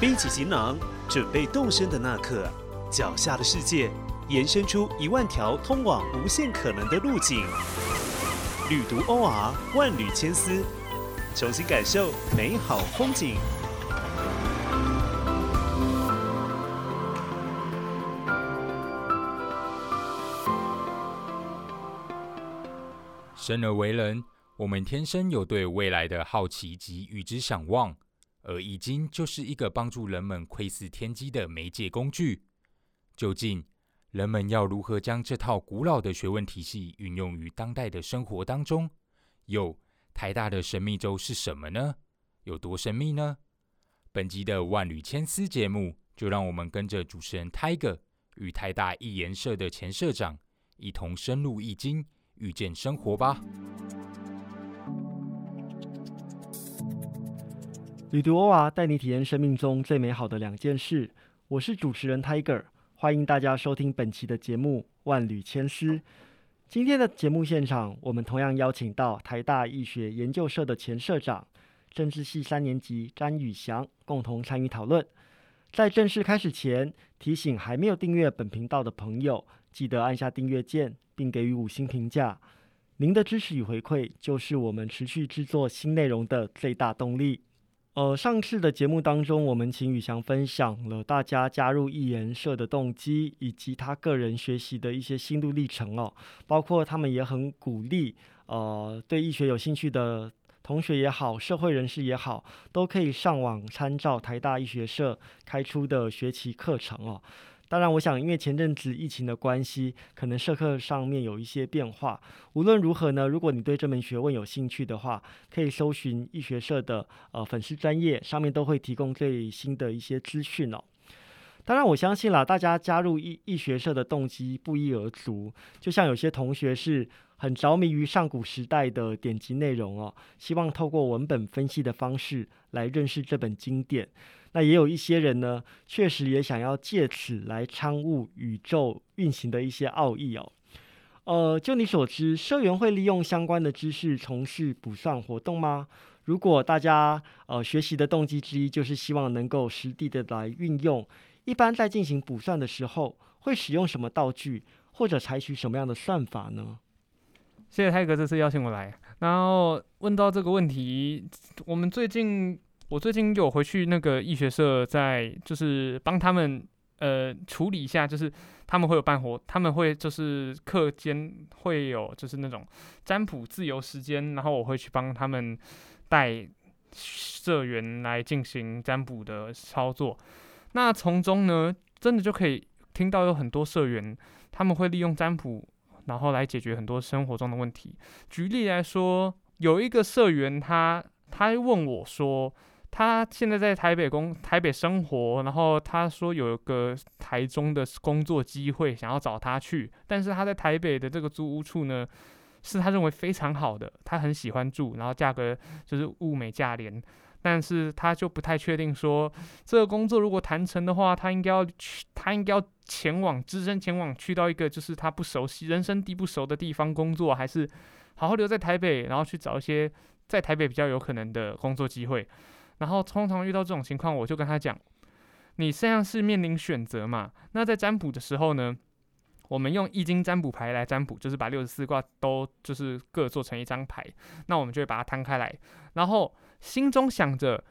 背起行囊，准备动身的那刻，脚下的世界延伸出一万条通往无限可能的路径。旅途 OR 万缕千丝，重新感受美好风景。生而为人，我们天生有对未来的好奇及与之向往，而易经就是一个帮助人们窥视天机的媒介工具。究竟人们要如何将这套古老的学问体系运用于当代的生活当中？有台大的神秘周是什么呢？有多神秘呢？本集的万缕千丝节目，就让我们跟着主持人 Tiger 与台大易研社的前社长一同深入易经。遇见生活吧，旅途欧娃带你体验生命中最美好的两件事。我是主持人 Tiger，欢迎大家收听本期的节目《万缕千丝》。今天的节目现场，我们同样邀请到台大医学研究社的前社长、政治系三年级詹宇翔，共同参与讨论。在正式开始前，提醒还没有订阅本频道的朋友，记得按下订阅键。并给予五星评价，您的支持与回馈就是我们持续制作新内容的最大动力。呃，上次的节目当中，我们请宇翔分享了大家加入艺研社的动机，以及他个人学习的一些心路历程哦。包括他们也很鼓励，呃，对医学有兴趣的同学也好，社会人士也好，都可以上网参照台大医学社开出的学期课程哦。当然，我想，因为前阵子疫情的关系，可能社课上面有一些变化。无论如何呢，如果你对这门学问有兴趣的话，可以搜寻医学社的呃粉丝专业，上面都会提供最新的一些资讯哦。当然，我相信啦，大家加入医医学社的动机不一而足。就像有些同学是很着迷于上古时代的典籍内容哦，希望透过文本分析的方式来认识这本经典。那也有一些人呢，确实也想要借此来参悟宇宙运行的一些奥义哦。呃，就你所知，社员会利用相关的知识从事卜算活动吗？如果大家呃学习的动机之一就是希望能够实地的来运用，一般在进行卜算的时候，会使用什么道具，或者采取什么样的算法呢？谢谢泰哥这次邀请我来，然后问到这个问题，我们最近。我最近有回去那个医学社，在就是帮他们呃处理一下，就是他们会有办活，他们会就是课间会有就是那种占卜自由时间，然后我会去帮他们带社员来进行占卜的操作。那从中呢，真的就可以听到有很多社员他们会利用占卜，然后来解决很多生活中的问题。举例来说，有一个社员他他问我说。他现在在台北工台北生活，然后他说有个台中的工作机会，想要找他去，但是他在台北的这个租屋处呢，是他认为非常好的，他很喜欢住，然后价格就是物美价廉，但是他就不太确定说这个工作如果谈成的话，他应该要去，他应该要前往，只身前往去到一个就是他不熟悉、人生地不熟的地方工作，还是好好留在台北，然后去找一些在台北比较有可能的工作机会。然后通常遇到这种情况，我就跟他讲，你实际上是面临选择嘛。那在占卜的时候呢，我们用易经占卜牌来占卜，就是把六十四卦都就是各做成一张牌。那我们就会把它摊开来，然后心中想着，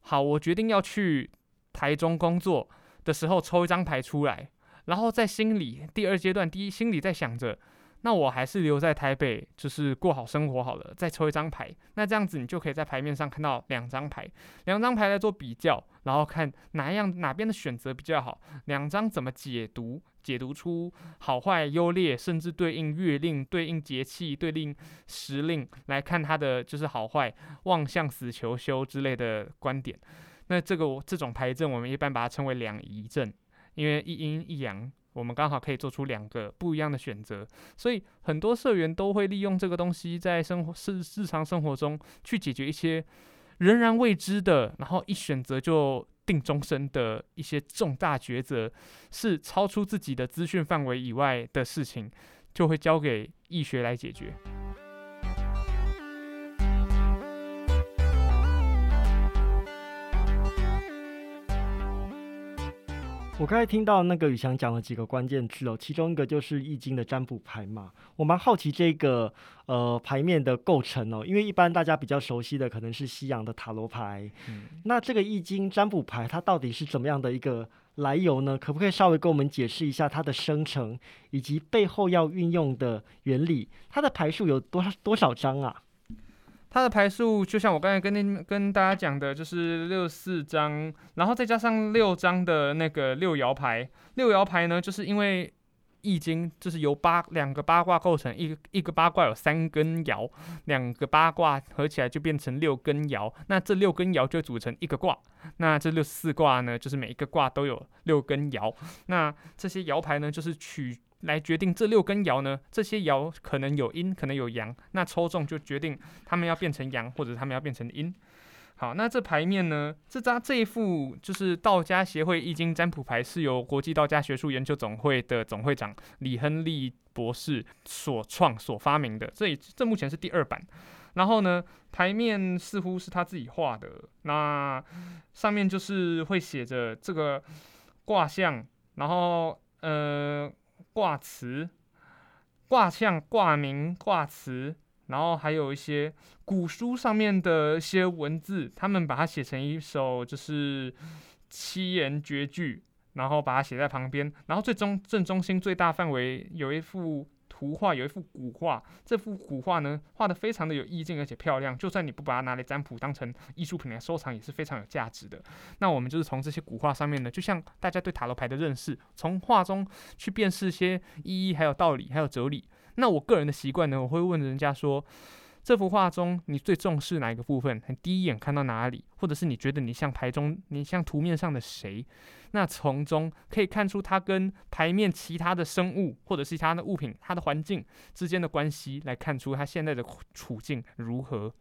好，我决定要去台中工作的时候，抽一张牌出来，然后在心里第二阶段，第一心里在想着。那我还是留在台北，就是过好生活好了。再抽一张牌，那这样子你就可以在牌面上看到两张牌，两张牌来做比较，然后看哪样哪边的选择比较好。两张怎么解读？解读出好坏优劣，甚至对应月令、对应节气、对应时令来看它的就是好坏，望向死求修之类的观点。那这个这种牌阵，我们一般把它称为两仪阵，因为一阴一阳。我们刚好可以做出两个不一样的选择，所以很多社员都会利用这个东西，在生活日日常生活中去解决一些仍然未知的，然后一选择就定终身的一些重大抉择，是超出自己的资讯范围以外的事情，就会交给易学来解决。我刚才听到那个宇翔讲了几个关键字哦，其中一个就是易经的占卜牌嘛。我蛮好奇这个呃牌面的构成哦，因为一般大家比较熟悉的可能是西洋的塔罗牌，嗯，那这个易经占卜牌它到底是怎么样的一个来由呢？可不可以稍微跟我们解释一下它的生成以及背后要运用的原理？它的牌数有多少多少张啊？它的牌数就像我刚才跟您跟大家讲的，就是六四张，然后再加上六张的那个六爻牌。六爻牌呢，就是因为易经就是由八两个八卦构成，一一个八卦有三根爻，两个八卦合起来就变成六根爻。那这六根爻就组成一个卦。那这六四卦呢，就是每一个卦都有六根爻。那这些爻牌呢，就是取。来决定这六根爻呢，这些爻可能有阴，可能有阳，那抽中就决定他们要变成阳，或者他们要变成阴。好，那这牌面呢，这张这一副就是道家协会易经占卜牌，是由国际道家学术研究总会的总会长李亨利博士所创所发明的。这这目前是第二版。然后呢，牌面似乎是他自己画的，那上面就是会写着这个卦象，然后呃。卦辞、卦象、卦名、卦辞，然后还有一些古书上面的一些文字，他们把它写成一首就是七言绝句，然后把它写在旁边，然后最终正中心最大范围有一幅。古画有一幅古画，这幅古画呢画的非常的有意境，而且漂亮。就算你不把它拿来占卜，当成艺术品来收藏，也是非常有价值的。那我们就是从这些古画上面呢，就像大家对塔罗牌的认识，从画中去辨识一些意义、还有道理、还有哲理。那我个人的习惯呢，我会问人家说。这幅画中，你最重视哪一个部分？你第一眼看到哪里？或者是你觉得你像牌中，你像图面上的谁？那从中可以看出它跟牌面其他的生物，或者是其他的物品、它的环境之间的关系，来看出它现在的处境如何。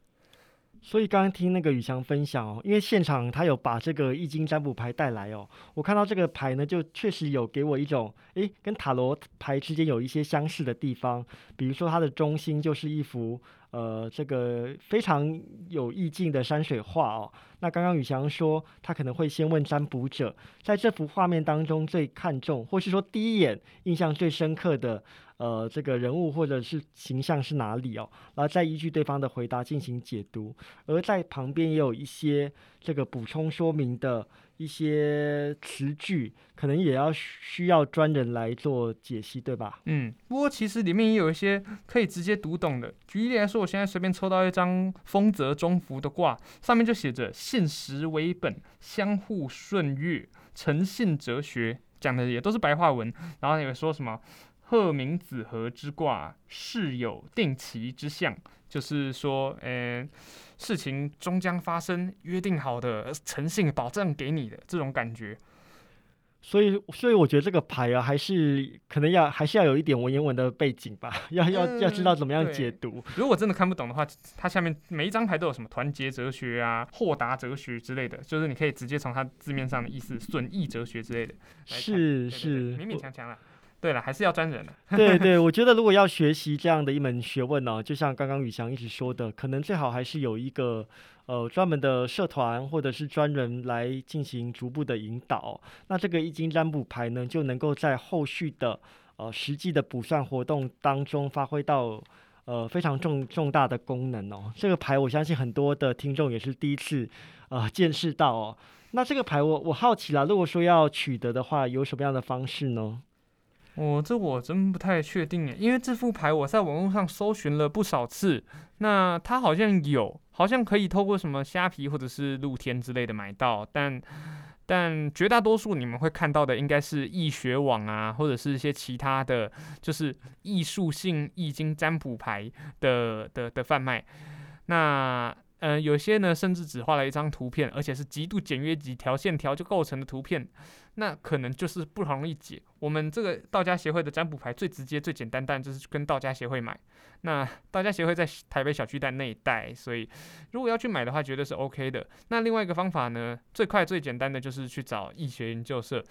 所以刚刚听那个宇翔分享哦，因为现场他有把这个易经占卜牌带来哦，我看到这个牌呢，就确实有给我一种诶，跟塔罗牌之间有一些相似的地方，比如说它的中心就是一幅。呃，这个非常有意境的山水画哦。那刚刚宇翔说，他可能会先问占卜者，在这幅画面当中最看重，或是说第一眼印象最深刻的，呃，这个人物或者是形象是哪里哦？然后再依据对方的回答进行解读。而在旁边也有一些这个补充说明的。一些词句可能也要需要专人来做解析，对吧？嗯，不过其实里面也有一些可以直接读懂的。举例来说，我现在随便抽到一张丰泽中福的卦，上面就写着“现实为本，相互顺悦，诚信哲学”，讲的也都是白话文。然后也说什么“鹤鸣子和之卦，事有定期之象”，就是说，嗯。事情终将发生，约定好的诚信保证给你的这种感觉，所以，所以我觉得这个牌啊，还是可能要还是要有一点文言文的背景吧，要要要知道怎么样解读。如果真的看不懂的话，它下面每一张牌都有什么团结哲学啊、豁达哲学之类的，就是你可以直接从它字面上的意思、损益哲学之类的。是是，勉勉强强了。对了，还是要专人的。对对，我觉得如果要学习这样的一门学问呢，就像刚刚宇翔一直说的，可能最好还是有一个呃专门的社团或者是专人来进行逐步的引导。那这个易经占卜牌呢，就能够在后续的呃实际的卜算活动当中发挥到呃非常重重大的功能哦。这个牌我相信很多的听众也是第一次呃见识到哦。那这个牌我我好奇了，如果说要取得的话，有什么样的方式呢？我这我真不太确定诶，因为这副牌我在网络上搜寻了不少次，那它好像有，好像可以透过什么虾皮或者是露天之类的买到，但但绝大多数你们会看到的应该是易学网啊，或者是一些其他的，就是艺术性易经占卜牌的的的贩卖，那。嗯，有些呢，甚至只画了一张图片，而且是极度简约，几条线条就构成的图片，那可能就是不容易解。我们这个道家协会的占卜牌最直接、最简单，但就是跟道家协会买。那道家协会在台北小巨蛋那一带，所以如果要去买的话，绝对是 OK 的。那另外一个方法呢，最快最简单的就是去找易学研究社。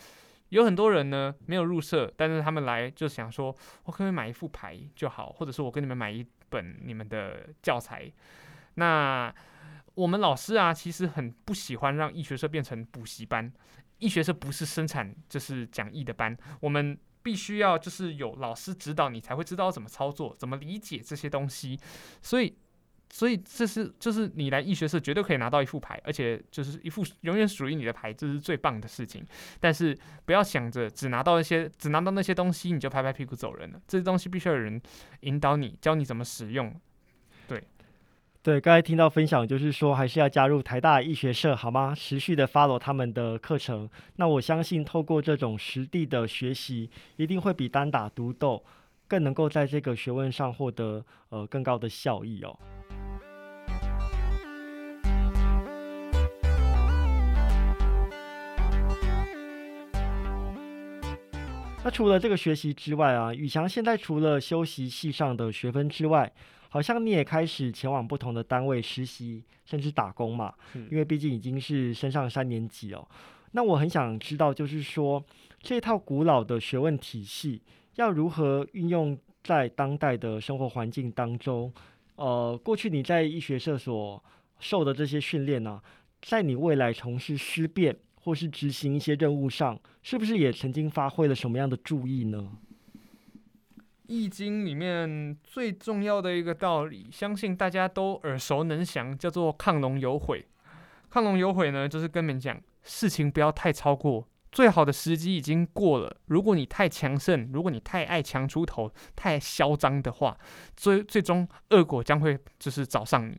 有很多人呢没有入社，但是他们来就想说，我可不可以买一副牌就好，或者是我跟你们买一本你们的教材。那我们老师啊，其实很不喜欢让易学社变成补习班。易学社不是生产就是讲义的班，我们必须要就是有老师指导，你才会知道怎么操作，怎么理解这些东西。所以，所以这是就是你来易学社绝对可以拿到一副牌，而且就是一副永远属于你的牌，这是最棒的事情。但是不要想着只拿到一些，只拿到那些东西你就拍拍屁股走人了。这些东西必须要有人引导你，教你怎么使用。对，刚才听到分享，就是说还是要加入台大医学社，好吗？持续的 follow 他们的课程。那我相信，透过这种实地的学习，一定会比单打独斗更能够在这个学问上获得呃更高的效益哦。那除了这个学习之外啊，宇翔现在除了修习系上的学分之外，好像你也开始前往不同的单位实习，甚至打工嘛？因为毕竟已经是升上三年级哦。那我很想知道，就是说这套古老的学问体系要如何运用在当代的生活环境当中？呃，过去你在医学社所受的这些训练呢，在你未来从事尸变或是执行一些任务上，是不是也曾经发挥了什么样的注意呢？易经里面最重要的一个道理，相信大家都耳熟能详，叫做亢龙有悔。亢龙有悔呢，就是跟你们讲，事情不要太超过，最好的时机已经过了。如果你太强盛，如果你太爱强出头，太嚣张的话，最最终恶果将会就是找上你，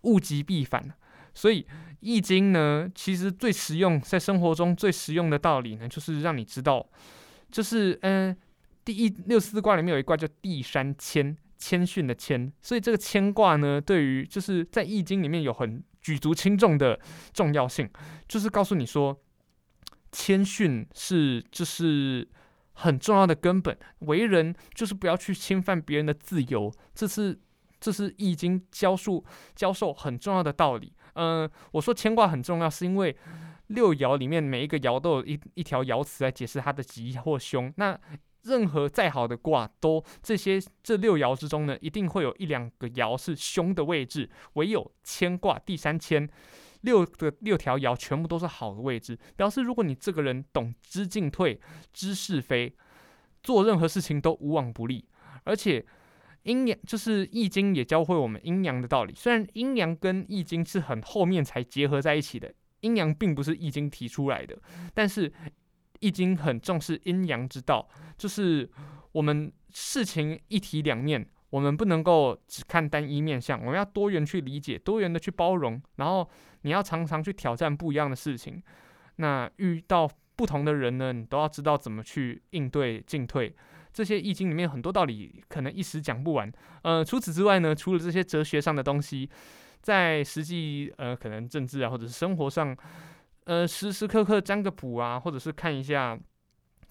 物极必反。所以易经呢，其实最实用，在生活中最实用的道理呢，就是让你知道，就是嗯。第一六十四卦里面有一卦叫地山谦，谦逊的谦，所以这个谦卦呢，对于就是在易经里面有很举足轻重的重要性，就是告诉你说，谦逊是就是很重要的根本，为人就是不要去侵犯别人的自由，这是这是易经教授教授很重要的道理。嗯，我说谦卦很重要，是因为六爻里面每一个爻都有一一条爻辞来解释它的吉或凶，那。任何再好的卦，都这些这六爻之中呢，一定会有一两个爻是凶的位置。唯有牵卦第三谦，六的六条爻全部都是好的位置，表示如果你这个人懂知进退、知是非，做任何事情都无往不利。而且阴阳就是易经也教会我们阴阳的道理。虽然阴阳跟易经是很后面才结合在一起的，阴阳并不是易经提出来的，但是。易经很重视阴阳之道，就是我们事情一体两面，我们不能够只看单一面相，我们要多元去理解，多元的去包容，然后你要常常去挑战不一样的事情。那遇到不同的人呢，你都要知道怎么去应对进退。这些易经里面很多道理，可能一时讲不完。呃，除此之外呢，除了这些哲学上的东西，在实际呃可能政治啊，或者是生活上。呃，时时刻刻占个卜啊，或者是看一下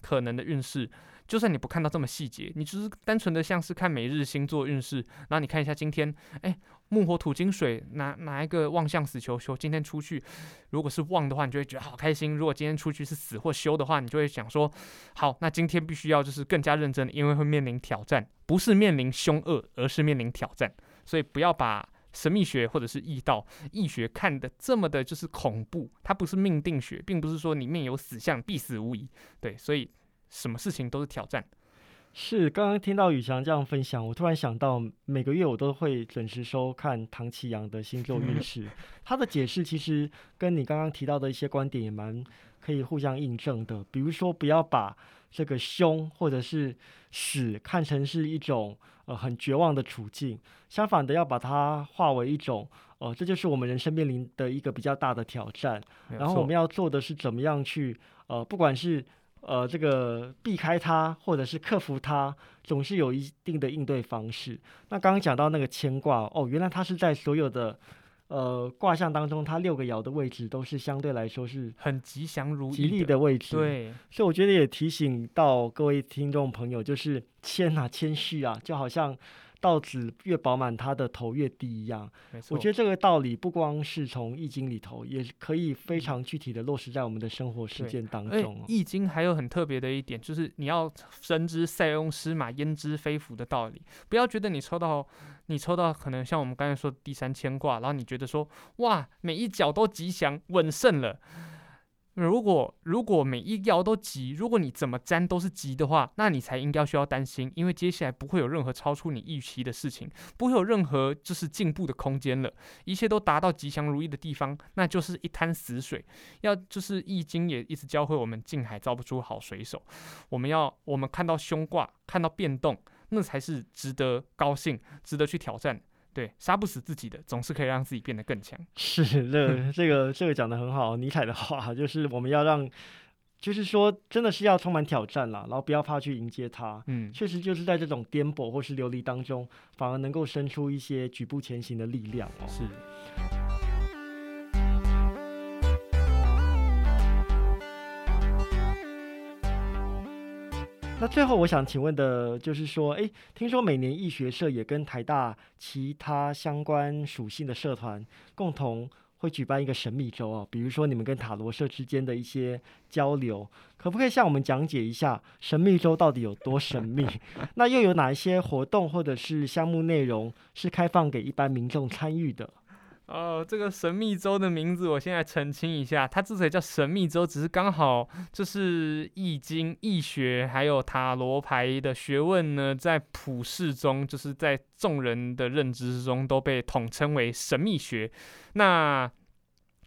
可能的运势。就算你不看到这么细节，你只是单纯的像是看每日星座运势，然后你看一下今天，哎，木火土金水哪哪一个旺相死囚休？今天出去，如果是旺的话，你就会觉得好开心；如果今天出去是死或休的话，你就会想说，好，那今天必须要就是更加认真，因为会面临挑战，不是面临凶恶，而是面临挑战。所以不要把。神秘学或者是易道、易学看的这么的，就是恐怖。它不是命定学，并不是说里面有死相必死无疑。对，所以什么事情都是挑战。是，刚刚听到宇翔这样分享，我突然想到，每个月我都会准时收看唐奇阳的星座运势。他的解释其实跟你刚刚提到的一些观点也蛮可以互相印证的。比如说，不要把这个凶或者是死看成是一种。呃，很绝望的处境。相反的，要把它化为一种，呃，这就是我们人生面临的一个比较大的挑战。然后我们要做的是怎么样去，呃，不管是呃这个避开它，或者是克服它，总是有一定的应对方式。那刚刚讲到那个牵挂，哦，原来它是在所有的。呃，卦象当中，它六个爻的位置都是相对来说是很吉祥如吉利的位置。对，所以我觉得也提醒到各位听众朋友，就是谦啊，谦虚啊，就好像稻子越饱满，它的头越低一样。我觉得这个道理不光是从易经里头，也可以非常具体的落实在我们的生活实践当中。易经还有很特别的一点，就是你要深知塞翁失马焉知非福的道理，不要觉得你抽到。你抽到可能像我们刚才说的第三牵挂，然后你觉得说哇，每一角都吉祥稳胜了。如果如果每一爻都吉，如果你怎么占都是吉的话，那你才应该需要担心，因为接下来不会有任何超出你预期的事情，不会有任何就是进步的空间了，一切都达到吉祥如意的地方，那就是一滩死水。要就是易经也一直教会我们，近海造不出好水手。我们要我们看到凶卦，看到变动，那才是值得高兴、值得去挑战。对，杀不死自己的，总是可以让自己变得更强。是，这这个这个讲的很好。尼采的话就是我们要让，就是说真的是要充满挑战啦，然后不要怕去迎接它。嗯，确实就是在这种颠簸或是流离当中，反而能够生出一些举步前行的力量哦。是。那最后我想请问的就是说，诶，听说每年易学社也跟台大其他相关属性的社团共同会举办一个神秘周哦，比如说你们跟塔罗社之间的一些交流，可不可以向我们讲解一下神秘周到底有多神秘？那又有哪一些活动或者是项目内容是开放给一般民众参与的？哦，这个神秘周的名字，我现在澄清一下，它之所以叫神秘周，只是刚好就是易经、易学还有塔罗牌的学问呢，在普世中，就是在众人的认知之中，都被统称为神秘学。那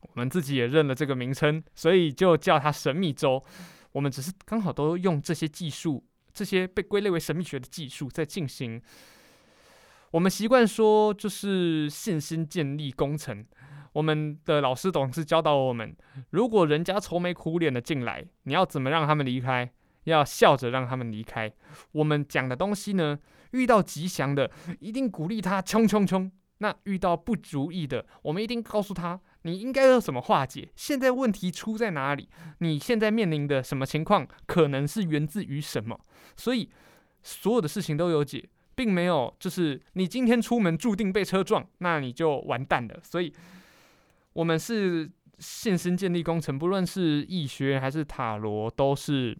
我们自己也认了这个名称，所以就叫它神秘周。我们只是刚好都用这些技术，这些被归类为神秘学的技术，在进行。我们习惯说，就是信心建立工程。我们的老师总是教导我们，如果人家愁眉苦脸的进来，你要怎么让他们离开？要笑着让他们离开。我们讲的东西呢，遇到吉祥的，一定鼓励他冲冲冲；那遇到不如意的，我们一定告诉他，你应该要怎么化解？现在问题出在哪里？你现在面临的什么情况，可能是源自于什么？所以，所有的事情都有解。并没有，就是你今天出门注定被车撞，那你就完蛋了。所以，我们是信心建立工程，不论是易学还是塔罗，都是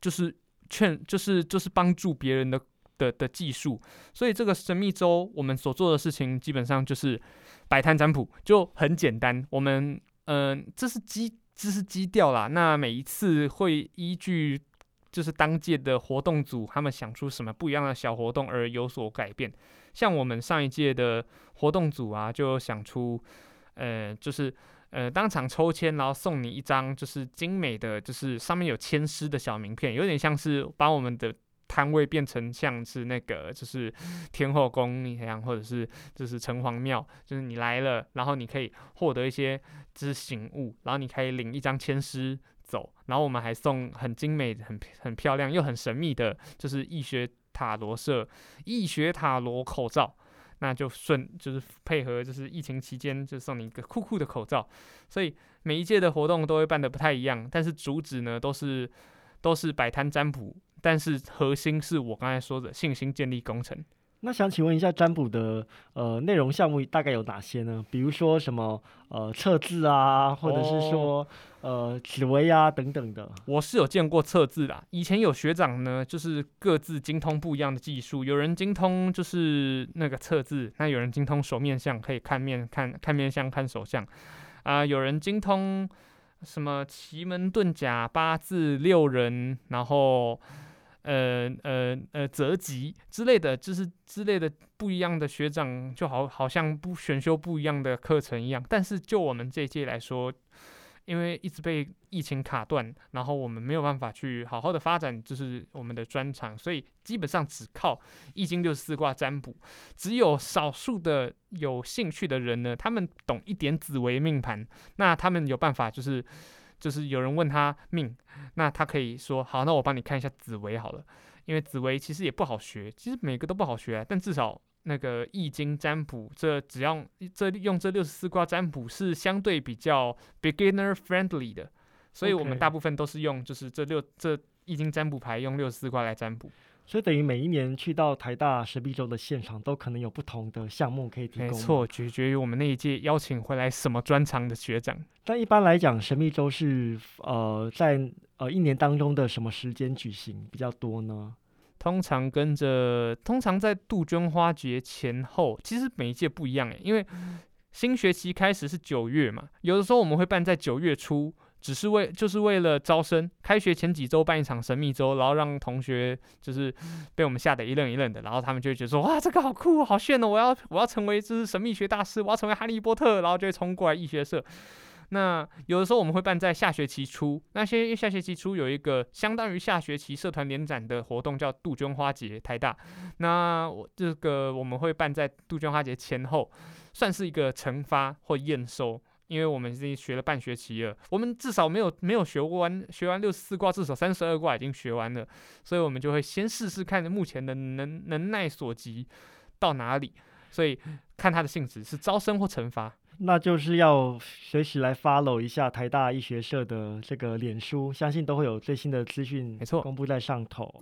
就是劝，就是就是帮助别人的的的技术。所以，这个神秘周我们所做的事情，基本上就是摆摊占卜，就很简单。我们嗯，这是基这是基调啦。那每一次会依据。就是当届的活动组，他们想出什么不一样的小活动而有所改变。像我们上一届的活动组啊，就想出，呃，就是呃当场抽签，然后送你一张就是精美的，就是上面有签诗的小名片，有点像是把我们的摊位变成像是那个就是天后宫一样，或者是就是城隍庙，就是你来了，然后你可以获得一些就是醒悟，然后你可以领一张签诗。走，然后我们还送很精美、很很漂亮又很神秘的，就是易学塔罗社易学塔罗口罩，那就顺就是配合就是疫情期间就送你一个酷酷的口罩，所以每一届的活动都会办的不太一样，但是主旨呢都是都是摆摊占卜，但是核心是我刚才说的信心建立工程。那想请问一下，占卜的呃内容项目大概有哪些呢？比如说什么呃测字啊，或者是说呃紫薇啊等等的。我是有见过测字的，以前有学长呢，就是各自精通不一样的技术，有人精通就是那个测字，那有人精通手面相，可以看面看看面相看手相啊，有人精通什么奇门遁甲、八字、六人，然后。呃呃呃，择吉之类的，就是之类的不一样的学长，就好好像不选修不一样的课程一样。但是就我们这一届来说，因为一直被疫情卡断，然后我们没有办法去好好的发展，就是我们的专长，所以基本上只靠易经六十四卦占卜。只有少数的有兴趣的人呢，他们懂一点紫微命盘，那他们有办法就是。就是有人问他命，那他可以说好，那我帮你看一下紫薇好了，因为紫薇其实也不好学，其实每个都不好学，但至少那个易经占卜，这只要这用这六十四卦占卜是相对比较 beginner friendly 的，所以我们大部分都是用就是这六这易经占卜牌用六十四卦来占卜。所以等于每一年去到台大神秘周的现场，都可能有不同的项目可以提供。没错，取决于我们那一届邀请回来什么专长的学长。但一般来讲，神秘周是呃在呃一年当中的什么时间举行比较多呢？通常跟着，通常在杜鹃花节前后，其实每一届不一样诶，因为新学期开始是九月嘛，有的时候我们会办在九月初。只是为就是为了招生，开学前几周办一场神秘周，然后让同学就是被我们吓得一愣一愣的，然后他们就会觉得说哇这个好酷好炫哦，我要我要成为就是神秘学大师，我要成为哈利波特，然后就会冲过来易学社。那有的时候我们会办在下学期初，那些下学期初有一个相当于下学期社团联展的活动叫杜鹃花节台大，那我这个我们会办在杜鹃花节前后，算是一个惩罚或验收。因为我们已经学了半学期了，我们至少没有没有学完学完六十四卦，至少三十二卦已经学完了，所以我们就会先试试看目前的能能耐所及到哪里，所以看它的性质是招生或惩罚，那就是要随时来 follow 一下台大医学社的这个脸书，相信都会有最新的资讯，没错，公布在上头。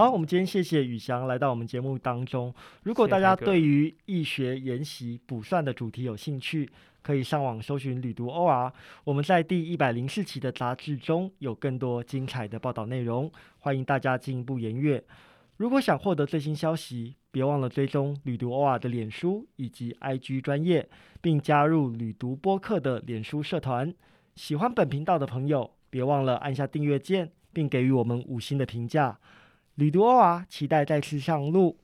好，我们今天谢谢宇翔来到我们节目当中。如果大家对于易学研习补算的主题有兴趣，可以上网搜寻旅读 OR。我们在第一百零四期的杂志中有更多精彩的报道内容，欢迎大家进一步研阅。如果想获得最新消息，别忘了追踪旅读 OR 的脸书以及 IG 专业，并加入旅读播客的脸书社团。喜欢本频道的朋友，别忘了按下订阅键，并给予我们五星的评价。旅途欧啊，期待再次上路。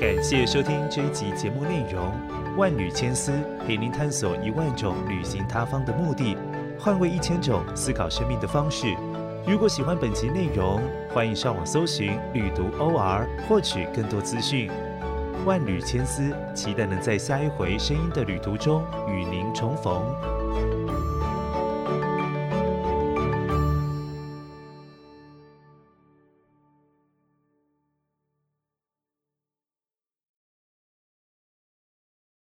感谢收听这一集节目内容，万缕千丝陪您探索一万种旅行他方的目的，换位一千种思考生命的方式。如果喜欢本集内容，欢迎上网搜寻旅读 OR，获取更多资讯。万缕千丝，期待能在下一回声音的旅途中与您重逢。